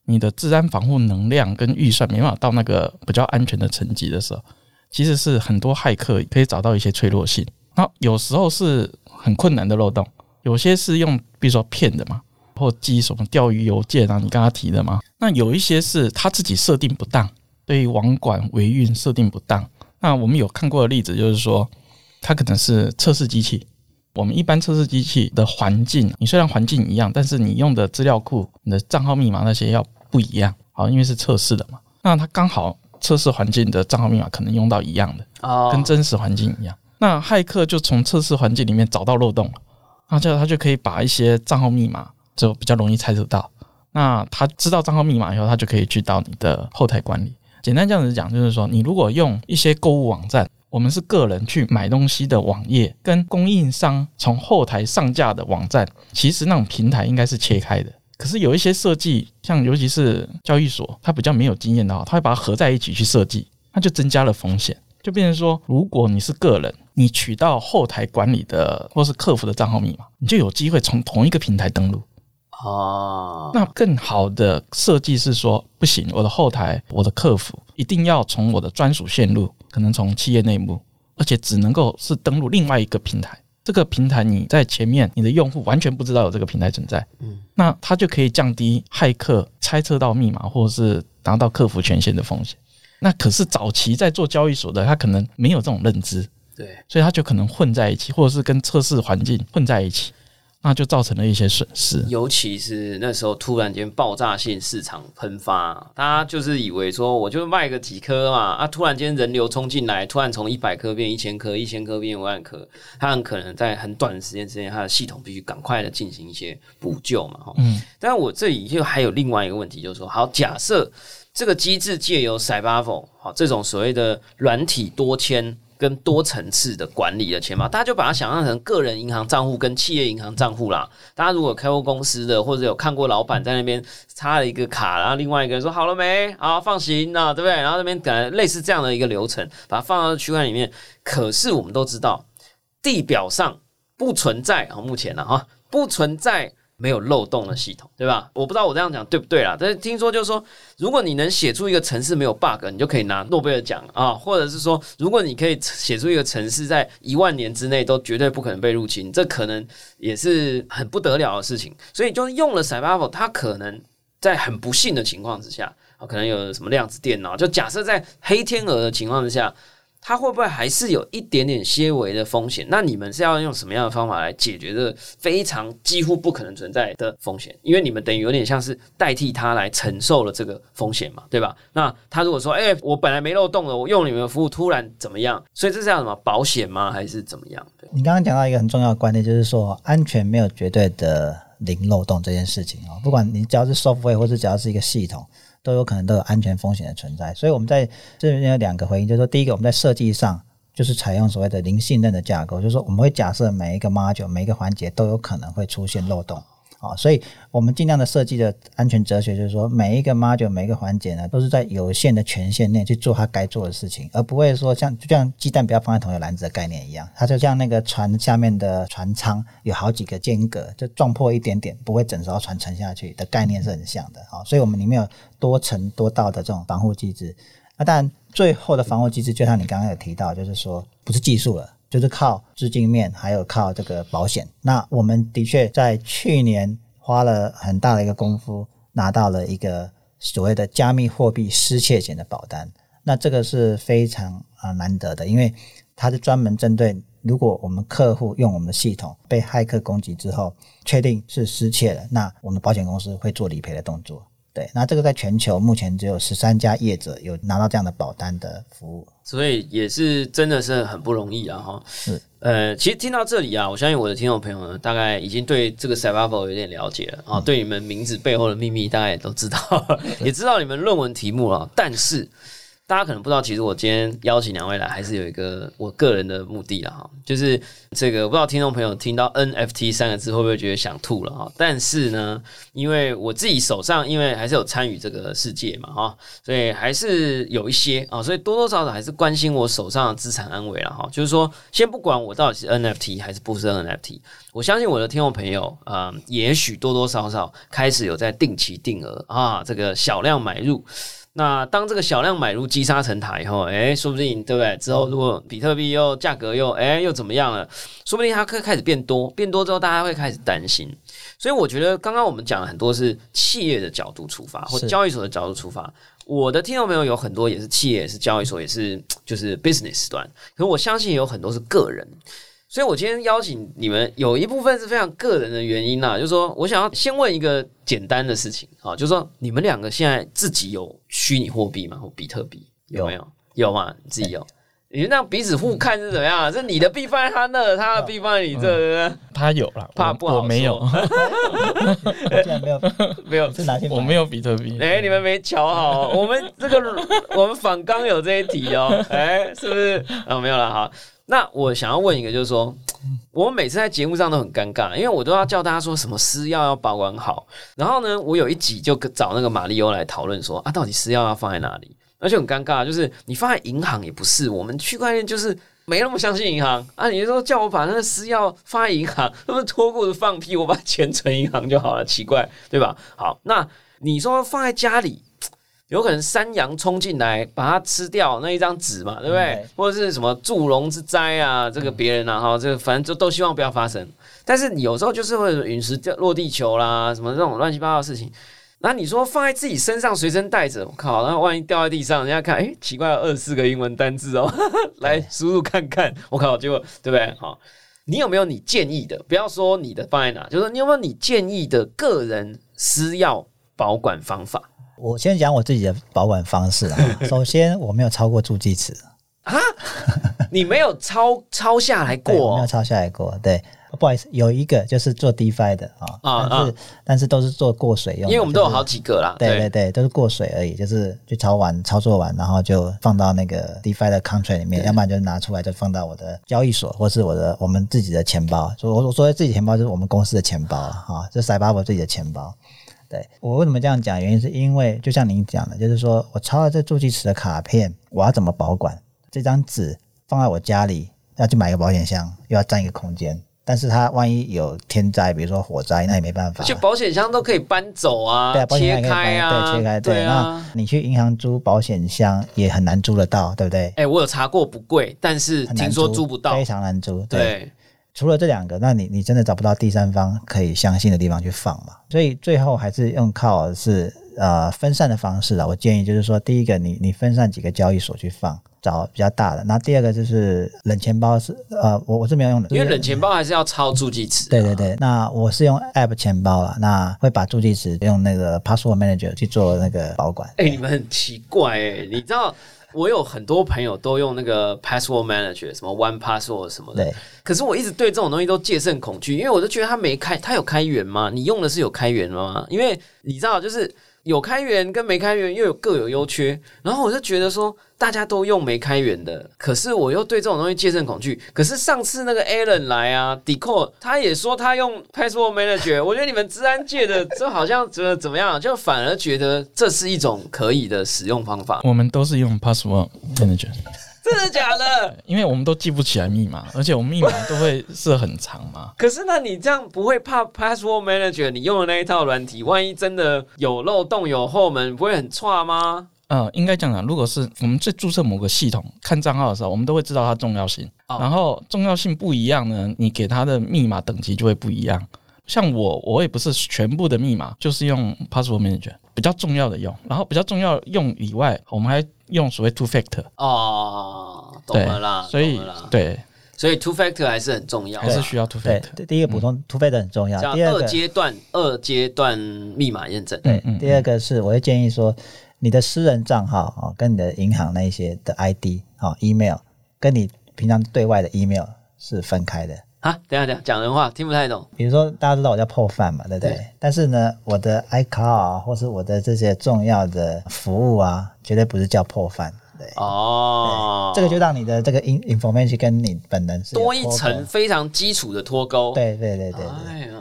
你的治安防护能量跟预算没办法到那个比较安全的层级的时候，其实是很多骇客可以找到一些脆弱性。那有时候是很困难的漏洞，有些是用，比如说骗的嘛。或寄什么钓鱼邮件啊？你刚刚提的吗？那有一些是他自己设定不当，对于网管维运设定不当。那我们有看过的例子，就是说，它可能是测试机器。我们一般测试机器的环境，你虽然环境一样，但是你用的资料库、你的账号密码那些要不一样。好，因为是测试的嘛。那它刚好测试环境的账号密码可能用到一样的，跟真实环境一样。那骇客就从测试环境里面找到漏洞了，那这样他就可以把一些账号密码。就比较容易猜测到，那他知道账号密码以后，他就可以去到你的后台管理。简单这样子讲，就是说，你如果用一些购物网站，我们是个人去买东西的网页，跟供应商从后台上架的网站，其实那种平台应该是切开的。可是有一些设计，像尤其是交易所，它比较没有经验的话，它会把它合在一起去设计，那就增加了风险，就变成说，如果你是个人，你取到后台管理的或是客服的账号密码，你就有机会从同一个平台登录。哦，那更好的设计是说，不行，我的后台、我的客服一定要从我的专属线路，可能从企业内部，而且只能够是登录另外一个平台。这个平台你在前面，你的用户完全不知道有这个平台存在。嗯，那它就可以降低骇客猜测到密码或者是拿到客服权限的风险。那可是早期在做交易所的，他可能没有这种认知，对，所以他就可能混在一起，或者是跟测试环境混在一起。那就造成了一些损失，尤其是那时候突然间爆炸性市场喷发，大家就是以为说我就卖个几颗嘛，啊，突然间人流冲进来，突然从一百颗变一千颗，一千颗变万颗，它很可能在很短的时间之内，它的系统必须赶快的进行一些补救嘛，哈。嗯。但是我这里又还有另外一个问题，就是说，好，假设这个机制借由 Cyber 好这种所谓的软体多签。跟多层次的管理的钱包，大家就把它想象成个人银行账户跟企业银行账户啦。大家如果开过公司的，或者有看过老板在那边插了一个卡，然后另外一个人说好了没啊，放行啊，对不对？然后那边等类似这样的一个流程，把它放到区块里面。可是我们都知道，地表上不存在啊，目前呢哈，不存在。没有漏洞的系统，对吧？我不知道我这样讲对不对啦。但是听说就是说，如果你能写出一个城市没有 bug，你就可以拿诺贝尔奖啊。或者是说，如果你可以写出一个城市在一万年之内都绝对不可能被入侵，这可能也是很不得了的事情。所以就是用了 Cyber，它可能在很不幸的情况之下，啊，可能有什么量子电脑，就假设在黑天鹅的情况之下。它会不会还是有一点点些微的风险？那你们是要用什么样的方法来解决这非常几乎不可能存在的风险？因为你们等于有点像是代替他来承受了这个风险嘛，对吧？那他如果说，哎，我本来没漏洞的，我用你们的服务突然怎么样？所以这是叫什么保险吗？还是怎么样？你刚刚讲到一个很重要的观点，就是说安全没有绝对的零漏洞这件事情啊，不管你只要是 software 或者只要是一个系统。都有可能都有安全风险的存在，所以我们在这边有两个回应，就是说，第一个我们在设计上就是采用所谓的零信任的架构，就是说我们会假设每一个 module 每一个环节都有可能会出现漏洞，啊、所以我们尽量的设计的安全哲学就是说，每一个 module 每一个环节呢，都是在有限的权限内去做它该做的事情，而不会说像就像鸡蛋不要放在同一个篮子的概念一样，它就像那个船下面的船舱有好几个间隔，就撞破一点点，不会整艘船沉下去的概念是很像的啊、所以我们里面有多层多道的这种防护机制。那当然，最后的防护机制就像你刚刚有提到，就是说不是技术了。就是靠资金面，还有靠这个保险。那我们的确在去年花了很大的一个功夫，拿到了一个所谓的加密货币失窃险的保单。那这个是非常啊、难得的，因为它是专门针对如果我们客户用我们的系统被骇客攻击之后，确定是失窃了，那我们保险公司会做理赔的动作。对，那这个在全球目前只有十三家业者有拿到这样的保单的服务。所以也是真的是很不容易啊哈。是，呃，其实听到这里啊，我相信我的听众朋友呢，大概已经对这个 s e r v i v a l 有点了解了啊，对你们名字背后的秘密大概也都知道，也知道你们论文题目了。但是大家可能不知道，其实我今天邀请两位来，还是有一个我个人的目的了哈，就是这个不知道听众朋友听到 NFT 三个字会不会觉得想吐了哈？但是呢，因为我自己手上因为还是有参与这个世界嘛哈，所以还是有一些啊，所以多多少少还是关心我手上的资产安危了哈。就是说，先不管我到底是 NFT 还是不是 NFT，我相信我的听众朋友啊、也许多多少少开始有在定期定额啊，这个小量买入。那当这个小量买入积沙成塔以后，哎，说不定对不对？之后如果比特币又价格又哎又怎么样了，说不定它会开始变多，变多之后大家会开始担心。所以我觉得刚刚我们讲了很多是企业的角度出发，或是交易所的角度出发。我的听众朋友有很多也是企业，也是交易所，也是就是 business 端，可我相信也有很多是个人。所以我今天邀请你们，有一部分是非常个人的原因啦，就是说我想要先问一个简单的事情啊，就是说你们两个现在自己有虚拟货币吗？或比特币有没有？有吗？你自己有？你们那样彼此互看是怎么样啊？是你的币放在他那，他的币放在你这，对不他有了，怕不好我没有，我竟然没有，对？没有。是哪些？我没有比特币。哎、你们没瞧好哦，我们这个我们反刚有这一题哦，哎、是不是？啊、没有了哈。那我想要问一个，就是说，我每次在节目上都很尴尬，因为我都要叫大家说什么私钥要保管好。然后呢，我有一集就找那个马里欧来讨论说啊，到底私钥要放在哪里？而且很尴尬，就是你放在银行也不是，我们区块链就是没那么相信银行啊。你说叫我把那个私钥放在银行，那不是脱裤子放屁？我把钱存银行就好了，奇怪，对吧？好，那你说放在家里，有可能山羊冲进来把它吃掉那一张纸嘛，对不对？嗯或者是什么祝融之灾啊，这个别人啊，哈，这个反正就都希望不要发生。但是你有时候就是会陨石掉落地球啦，什么这种乱七八糟的事情。那你说放在自己身上随身带着，我靠，然后万一掉在地上，人家看，哎，奇怪，有二十四个英文单字哦，来输入看看，我靠，结果对不对？好，你有没有你建议的？不要说你的放在哪，就是你有没有你建议的个人私钥保管方法？我先讲我自己的保管方式啊。首先，我没有超过助记词啊，你没有抄抄下来过、哦？没有抄下来过。对，不好意思，有一个就是做 DeFi 的啊，啊但是但是都是做过水用，因为我们都有好几个啦。对对对，都是过水而已，就是去操完操作完，然后就放到那个 DeFi 的 contract 里面，要不然就拿出来就放到我的交易所或是我的我们自己的钱包。所以我我说自己钱包就是我们公司的钱包了哈，就 Cyber 自己的钱包。对我为什么这样讲？原因是因为就像您讲的，就是说我抄了这助记词的卡片，我要怎么保管？这张纸放在我家里，要去买一个保险箱，又要占一个空间。但是它万一有天灾，比如说火灾，那也没办法就。保险箱都可以搬走啊，对啊，保险切箱可以开啊，对，切开。对那啊。你去银行租保险箱也很难租得到，对不对？哎、我有查过不贵，但是听说租不到非。常难租。对，对，除了这两个，那你你真的找不到第三方可以相信的地方去放嘛？所以最后还是用靠是呃分散的方式啊。我建议就是说，第一个你你分散几个交易所去放，找比较大的。那第二个就是冷钱包是呃我我是没有用的，因为冷钱包还是要抄助记词、啊。对对对，那我是用 App 钱包啦，那会把助记词用那个 Password Manager 去做那个保管。哎、你们很奇怪哎、你知道我有很多朋友都用那个 password manager，什么 One Password 什么的对，可是我一直对这种东西都戒慎恐惧，因为我就觉得它没开，它有开源吗？你用的是有开源吗？因为你知道，就是有开源跟没开源又有各有优缺，然后我就觉得说大家都用没开源的，可是我又对这种东西戒慎恐惧。可是上次那个 Alan 来啊 d e c o 他也说他用 Password Manager，我觉得你们治安界的这好像怎么怎么样，就反而觉得这是一种可以的使用方法。我们都是用 Password Manager。真的假的？因为我们都记不起来密码，而且我们密码都会设很长嘛。可是那你这样不会怕 Password Manager 你用的那一套软体，万一真的有漏洞、有后门，不会很差吗？嗯，应该讲讲，如果是我们在注册某个系统看账号的时候，我们都会知道它重要性。然后重要性不一样呢，你给它的密码等级就会不一样。像我，我也不是全部的密码就是用 Password Manager，比较重要的用。然后比较重要用以外，我们还。用所谓 two factor 哦，懂了啦，所以对，所以 two factor 还是很重要，还是需要 two factor。对，第一个补充 two factor 很重要。第二阶段二阶段密码验证。对，第二个是我会建议说，你的私人账号啊，跟你的银行那些的 ID 啊，email，跟你平常对外的 email 是分开的。啊，等下等下，讲人话听不太懂。比如说，大家知道我叫破饭嘛，对不对？但是呢，我的 iCloud 或是我的这些重要的服务啊，绝对不是叫破饭。对哦，这个就让你的这个 in information 跟你本人是多一层非常基础的脱钩。对对对对。哎呀，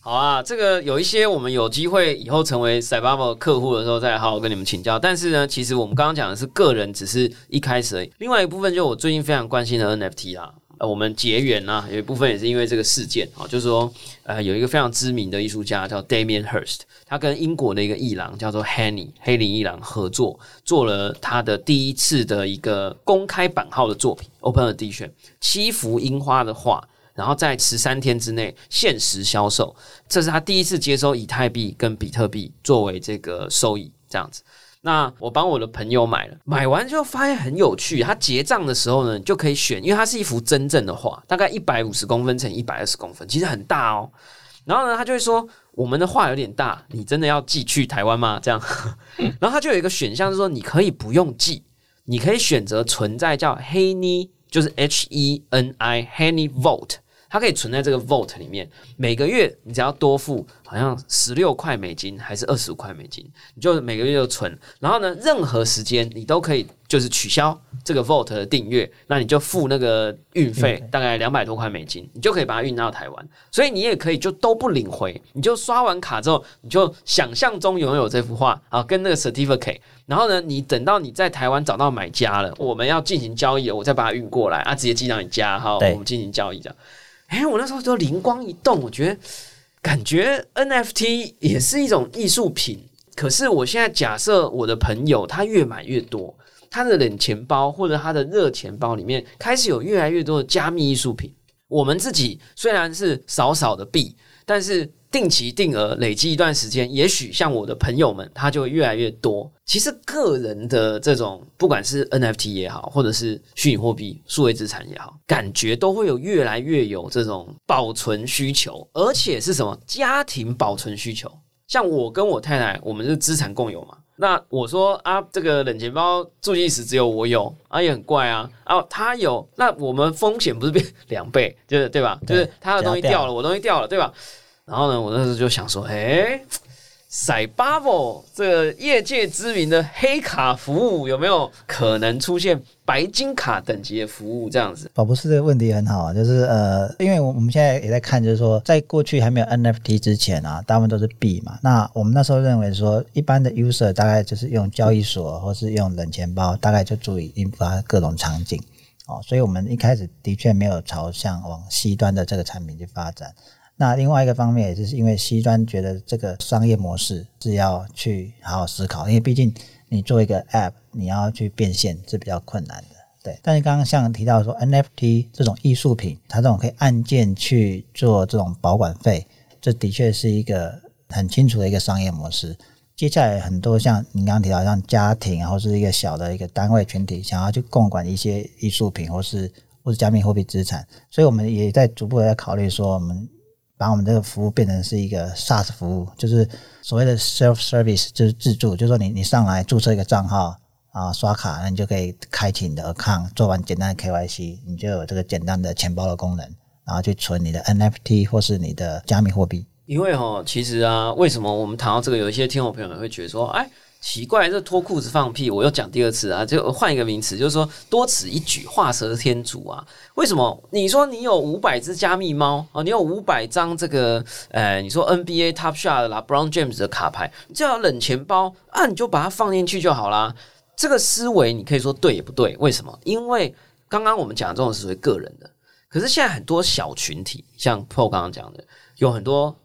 好啊，这个有一些我们有机会以后成为 c y b e 客户的时候，再好好跟你们请教。但是呢，其实我们刚刚讲的是个人，只是一开始而已。另外一部分，就我最近非常关心的 NFT 我们结缘呐，有一部分也是因为这个事件啊，就是说，呃，有一个非常知名的艺术家叫 Damien Hirst，他跟英国的一个艺廊叫做 Henny 黑林艺廊合作，做了他的第一次的一个公开版号的作品 Open Edition，七幅樱花的画，然后在十三天之内限时销售，这是他第一次接收以太币跟比特币作为这个收益，这样子。那我帮我的朋友买了，买完就发现很有趣。他结账的时候呢，就可以选，因为它是一幅真正的画，大概一百五十公分乘一百二十公分，其实很大哦。然后呢，他就会说我们的画有点大，你真的要寄去台湾吗？这样，然后他就有一个选项是说，你可以不用寄，你可以选择存在叫 Henny，，就是 H E N I Henny Vault。它可以存在这个 Vault 里面，每个月你只要多付好像十六块美金还是二十五块美金，你就每个月就存。然后呢，任何时间你都可以就是取消这个 Vault 的订阅，那你就付那个运费，大概两百多块美金，你就可以把它运到台湾。所以你也可以就都不领回，你就刷完卡之后，你就想象中拥有这幅画啊，跟那个 Certificate。然后呢，你等到你在台湾找到买家了，我们要进行交易了，我再把它运过来啊，直接寄到你家哈，我们进行交易这样。哎，我那时候就灵光一动，我觉得感觉 NFT 也是一种艺术品。可是我现在假设我的朋友他越买越多，他的冷钱包或者他的热钱包里面开始有越来越多的加密艺术品。我们自己虽然是少少的币，但是。定期定额累积一段时间，也许像我的朋友们，他就会越来越多。其实个人的这种，不管是 NFT 也好，或者是虚拟货币、数位资产也好，感觉都会有越来越有这种保存需求，而且是什么家庭保存需求。像我跟我太太，我们是资产共有嘛。那我说啊，这个冷钱包助记时只有我有啊，也很怪啊。啊，他有，那我们风险不是变两倍，就是对吧？就是他的东西掉了，我东西掉了，对吧？然后呢，我那时候就想说，哎，Cybubble 这个业界知名的黑卡服务有没有可能出现白金卡等级的服务？这样子，宝博士这个问题很好啊，就是呃，因为我我们现在也在看，就是说，在过去还没有 NFT 之前啊，大部分都是币嘛。那我们那时候认为说，一般的 user 大概就是用交易所或是用冷钱包，大概就足以引发各种场景哦。所以我们一开始的确没有朝向往西端的这个产品去发展。那另外一个方面，也就是因为西端觉得这个商业模式是要去好好思考，因为毕竟你做一个 App，你要去变现是比较困难的，对。但是刚刚像提到说 NFT 这种艺术品，它这种可以按键去做这种保管费，这的确是一个很清楚的一个商业模式。接下来很多像您刚刚提到，像家庭或是一个小的一个单位群体，想要去共管一些艺术品或是或是加密货币资产，所以我们也在逐步的在考虑说我们。把我们这个服务变成是一个 SaaS 服务，就是所谓的 self service，就是自助，就是说你你上来注册一个账号啊，刷卡，那你就可以开启你的 account，做完简单的 KYC，你就有这个简单的钱包的功能，然后去存你的 NFT 或是你的加密货币。因为哦，其实啊，为什么我们谈到这个，有一些听众朋友会觉得说，哎，奇怪，这脱裤子放屁，我又讲第二次啊，就换一个名词，就是说多此一举，画蛇添足啊。为什么？你说你有五百只加密猫啊，你有五百张这个，呃，你说 NBA Top Shot 啦，Brown James 的卡牌，你只要冷钱包啊，你就把它放进去就好啦。这个思维你可以说对也不对？为什么？因为刚刚我们讲的这种是属于个人的，可是现在很多小群体，像 Paul 刚刚讲的，有很多。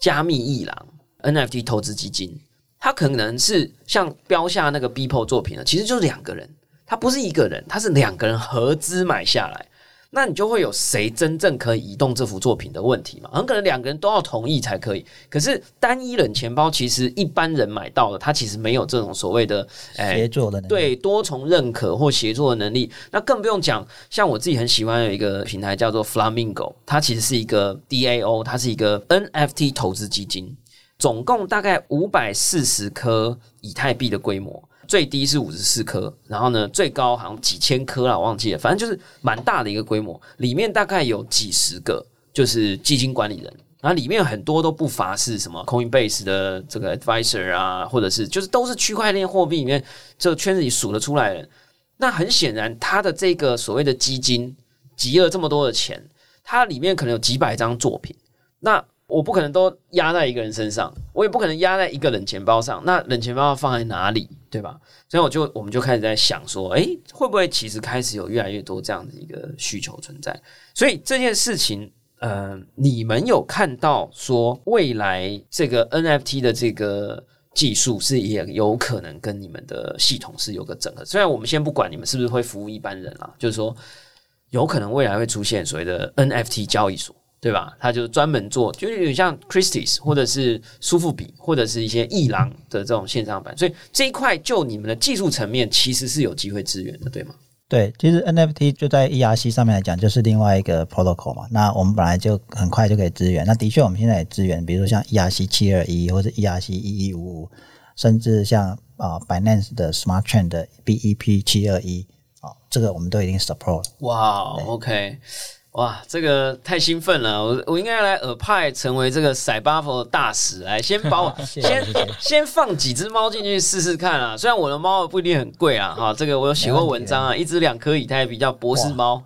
加密艺廊 NFT 投资基金，它可能是像标下那个 Beeple 作品的，其实就是两个人，他不是一个人，他是两个人合资买下来。那你就会有谁真正可以移动这幅作品的问题嘛？很可能两个人都要同意才可以。可是单一冷钱包其实一般人买到了，他其实没有这种所谓的协作的对多重认可或协作的能力。那更不用讲，像我自己很喜欢有一个平台叫做 Flamingo，它其实是一个 DAO，它是一个 NFT 投资基金，总共大概五百四十颗以太币的规模。最低是五十四颗，然后呢，最高好像几千颗了，忘记了，反正就是蛮大的一个规模。里面大概有几十个，就是基金管理人，然后里面很多都不乏是什么 Coinbase 的这个 advisor 啊，或者是就是都是区块链货币里面这个圈子里数得出来的。那很显然，他的这个所谓的基金集了这么多的钱，它里面可能有几百张作品。那我不可能都压在一个人身上，我也不可能压在一个冷钱包上。那冷钱包要放在哪里，对吧？所以我就我们就开始在想说，诶，会不会其实开始有越来越多这样的一个需求存在？所以这件事情，呃，你们有看到说未来这个 NFT 的这个技术是也有可能跟你们的系统是有个整合？虽然我们先不管你们是不是会服务一般人啊，就是说有可能未来会出现所谓的 NFT 交易所。对吧？他就是专门做，就有点像 Christie's 或者是苏富比或者是一些艺廊的这种线上版，所以这一块就你们的技术层面其实是有机会支援的，对吗？对，其实 NFT 就在 ERC 上面来讲，就是另外一个 protocol 嘛。那我们本来就很快就可以支援。那的确，我们现在也支援，比如说像 ERC 七二一或者 ERC 一一五五，甚至像啊 Binance 的 Smart Chain 的 BEP 七二一，啊，这个我们都已经 support 了。哇，OK。哇，这个太兴奋了！我我应该来耳派成为这个塞巴佛大使，来先把我 先先放几只猫进去试试看啊！虽然我的猫不一定很贵啊，哈，这个我有写过文章啊，一只两颗以太比较博士猫，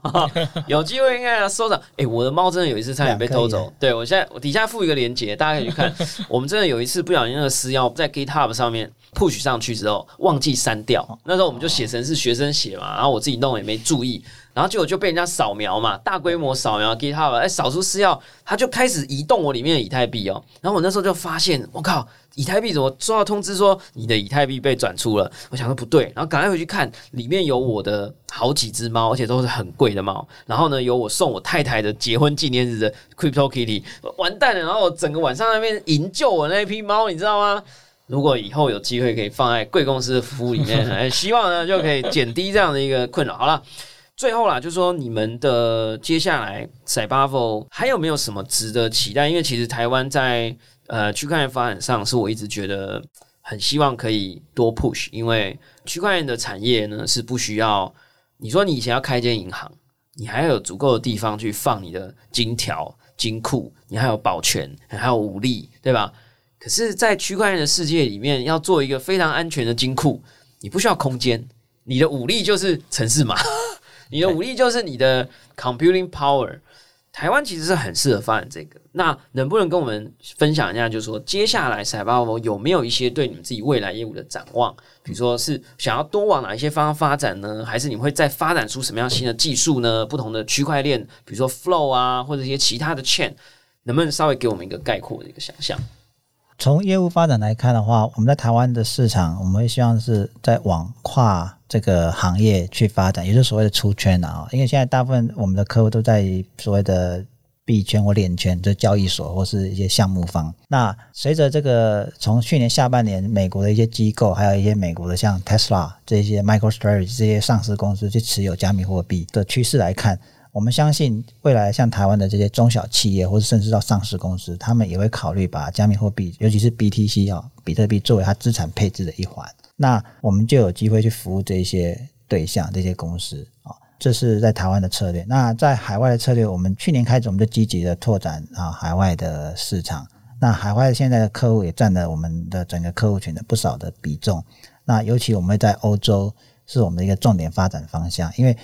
有机会应该要收藏。哎，我的猫真的有一次差点被偷走，对我现在我底下附一个链接，大家可以去看。我们真的有一次不小心那个私钥在 GitHub 上面 push 上去之后忘记删掉，那时候我们就写成是学生写嘛，然后我自己弄也没注意。然后结果就被人家扫描嘛，大规模扫描 GitHub，哎，扫出私钥，他就开始移动我里面的以太币哦。然后我那时候就发现，我靠，以太币怎么收到通知说你的以太币被转出了？我想说不对，然后赶快回去看，里面有我的好几只猫，而且都是很贵的猫。然后呢，有我送我太太的结婚纪念日的 Crypto Kitty，完蛋了。然后我整个晚上那边营救我那批猫，你知道吗？如果以后有机会可以放在贵公司的服务里面，希望呢就可以减低这样的一个困扰。好了。最后啦，就是说你们的接下来 c y b a v o 还有没有什么值得期待？因为其实台湾在呃区块链发展上，是我一直觉得很希望可以多 push，因为区块链的产业呢是不需要你说你以前要开一间银行，你还要有足够的地方去放你的金条、金库，你还有保全，还有武力，对吧？可是，在区块链的世界里面，要做一个非常安全的金库，你不需要空间，你的武力就是城市码。你的武力就是你的 computing power。台湾其实是很适合发展这个。那能不能跟我们分享一下，就是说接下来 c y b e r 有没有一些对你们自己未来业务的展望？比如说是想要多往哪一些方向发展呢？还是你会再发展出什么样新的技术呢？不同的区块链，比如说 Flow 啊，或者一些其他的 Chain，能不能稍微给我们一个概括的一个想象？从业务发展来看的话，我们在台湾的市场，我们会希望是在往跨。这个行业去发展，也就是所谓的出圈啊。因为现在大部分我们的客户都在所谓的币圈或链圈，就交易所或是一些项目方。那随着这个从去年下半年，美国的一些机构，还有一些美国的像 Tesla 这些 MicroStrategy 这些上市公司去持有加密货币的趋势来看，我们相信未来像台湾的这些中小企业，或者甚至到上市公司，他们也会考虑把加密货币，尤其是 BTC 啊，比特币作为它资产配置的一环。那我们就有机会去服务这些对象、这些公司啊，这是在台湾的策略。那在海外的策略，我们去年开始我们就积极的拓展啊海外的市场。那海外现在的客户也占了我们的整个客户群的不少的比重。那尤其我们在欧洲是我们的一个重点发展方向，因为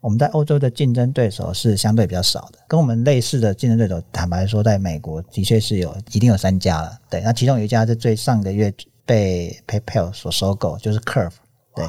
我们在欧洲的竞争对手是相对比较少的，跟我们类似的竞争对手，坦白说，在美国的确是有一定有三家了。对，那其中有一家是最上个月被 PayPal 所收购，就是 Curve。对，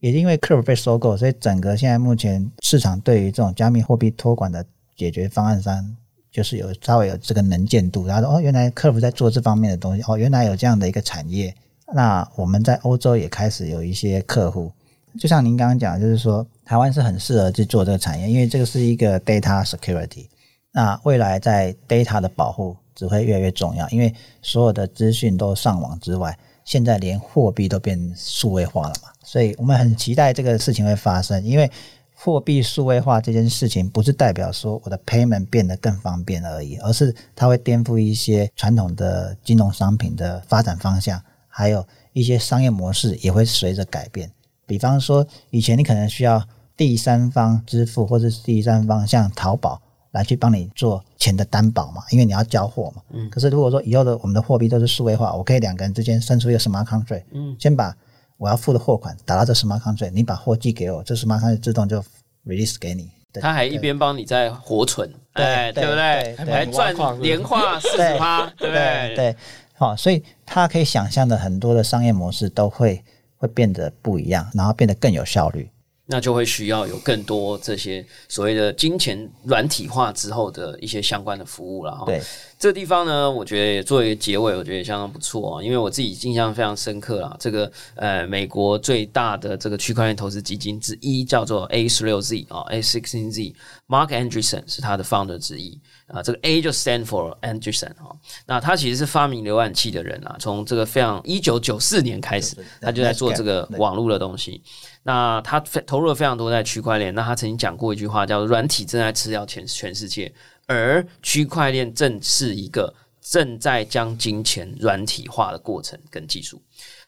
也因为 Curve 被收购，所以整个现在目前市场对于这种加密货币托管的解决方案上，就是有稍微有这个能见度。然后说哦，原来 Curve 在做这方面的东西，哦，原来有这样的一个产业。那我们在欧洲也开始有一些客户，就像您刚刚讲，就是说台湾是很适合去做这个产业，因为这个是一个 data security。那未来在 data 的保护只会越来越重要，因为所有的资讯都上网之外，现在连货币都变数位化了嘛，所以我们很期待这个事情会发生，因为货币数位化这件事情不是代表说我的 payment 变得更方便而已，而是它会颠覆一些传统的金融商品的发展方向。还有一些商业模式也会随着改变，比方说以前你可能需要第三方支付，或者是第三方像淘宝来去帮你做钱的担保嘛，因为你要交货嘛。嗯。可是如果说以后的我们的货币都是数位化，我可以两个人之间生出一个 smart contract，嗯，先把我要付的货款打到这 smart contract，你把货寄给我，这 smart contract 自动就 release 给你。他还一边帮你在活存，哎，对不对？还赚年化四十趴，对不对？对。好，所以他可以想象的很多的商业模式都会会变得不一样，然后变得更有效率。那就会需要有更多这些所谓的金钱软体化之后的一些相关的服务了哈。对，这个地方呢，我觉得作为结尾，我觉得也相当不错啊，因为我自己印象非常深刻啦。这个呃，美国最大的这个区块链投资基金之一叫做 A 十六 Z 啊，A sixteen Z，Mark Andreessen 是他的 founder 之一。啊，这个 A 就 stand for Anderson 哈，那他其实是发明浏览器的人啊，从这个非常一九九四年开始，他就在做这个网络的东西。那他投入了非常多在区块链。那他曾经讲过一句话，叫“软体正在吃掉全全世界”，而区块链正是一个正在将金钱软体化的过程跟技术。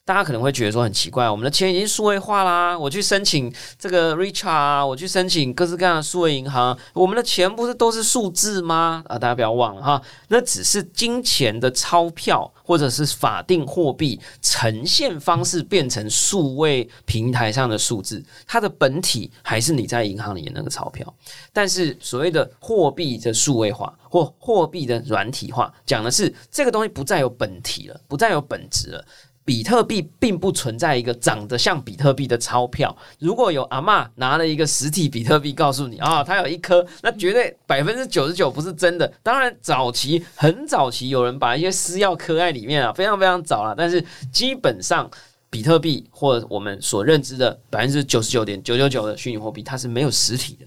大家可能会觉得说很奇怪，我们的钱已经数位化啦，我去申请这个 Richard 啊，我去申请各式各样的数位银行，我们的钱不是都是数字吗？啊，大家不要忘了哈，那只是金钱的钞票或者是法定货币呈现方式变成数位平台上的数字，它的本体还是你在银行里的那个钞票。但是所谓的货币的数位化或货币的软体化，讲的是这个东西不再有本体了，不再有本质了。比特币并不存在一个长得像比特币的钞票。如果有阿妈拿了一个实体比特币，告诉你啊，它有一颗，那绝对百分之九十九不是真的。当然，早期很早期有人把一些私钥刻在里面啊，非常非常早了。但是基本上，比特币或我们所认知的百分之九十九点九九九的虚拟货币，它是没有实体的。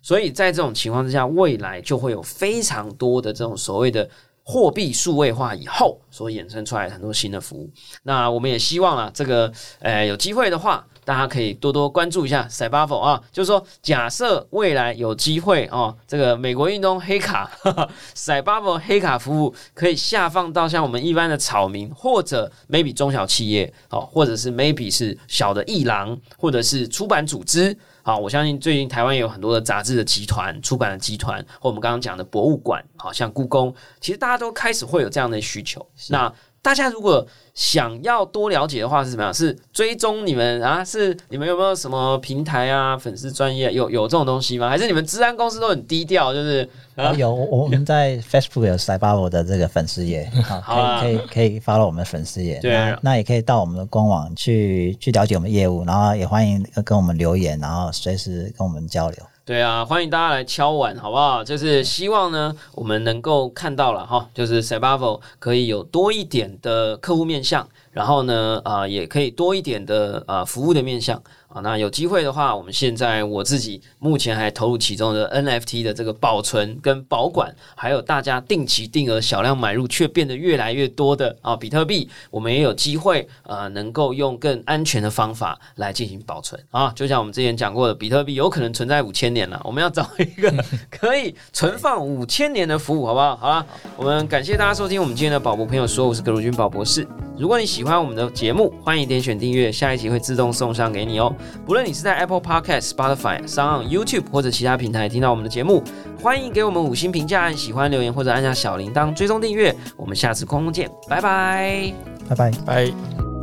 所以在这种情况之下，未来就会有非常多的这种所谓的。货币数位化以后所衍生出来很多新的服务，那我们也希望啊，这个呃有机会的话，大家可以多多关注一下 c y b e 啊，就是说假设未来有机会哦，这个美国运动黑卡 c y b e 黑卡服务可以下放到像我们一般的草民或者 maybe 中小企业哦，或者是 maybe 是小的艺廊或者是出版组织。好，我相信最近台湾也有很多的杂志的集团、出版的集团，或我们刚刚讲的博物馆，好像故宫，其实大家都开始会有这样的需求。那大家如果想要多了解的话是怎么样？是追踪你们啊？是你们有没有什么平台啊？粉丝专业有有这种东西吗？还是你们治安公司都很低调？就是有我们在 Facebook 有 Cyber 的这个粉丝页，好，可以可以可以发到我们的粉丝页。对，那也可以到我们的官网去去了解我们业务，然后也欢迎跟我们留言，然后随时跟我们交流。对啊，欢迎大家来敲碗，好不好？就是希望呢，我们能够看到了哈，就是 s a b a v o 可以有多一点的客户面向，然后呢，啊，也可以多一点的啊服务的面向。啊，那有机会的话，我们现在我自己目前还投入其中的 NFT 的这个保存跟保管，还有大家定期定额小量买入却变得越来越多的啊比特币，我们也有机会啊能够用更安全的方法来进行保存啊。就像我们之前讲过的，比特币有可能存在五千年了，我们要找一个 可以存放五千年的服务，好不好？好了，我们感谢大家收听我们今天的宝博朋友说，我是葛如君宝博士。如果你喜欢我们的节目，欢迎点选订阅，下一集会自动送上给你哦。不论你是在 Apple Podcast、Spotify、上 YouTube 或者其他平台听到我们的节目，欢迎给我们五星评价、按喜欢留言或者按下小铃铛追踪订阅。我们下次空中见，拜拜。拜拜。拜。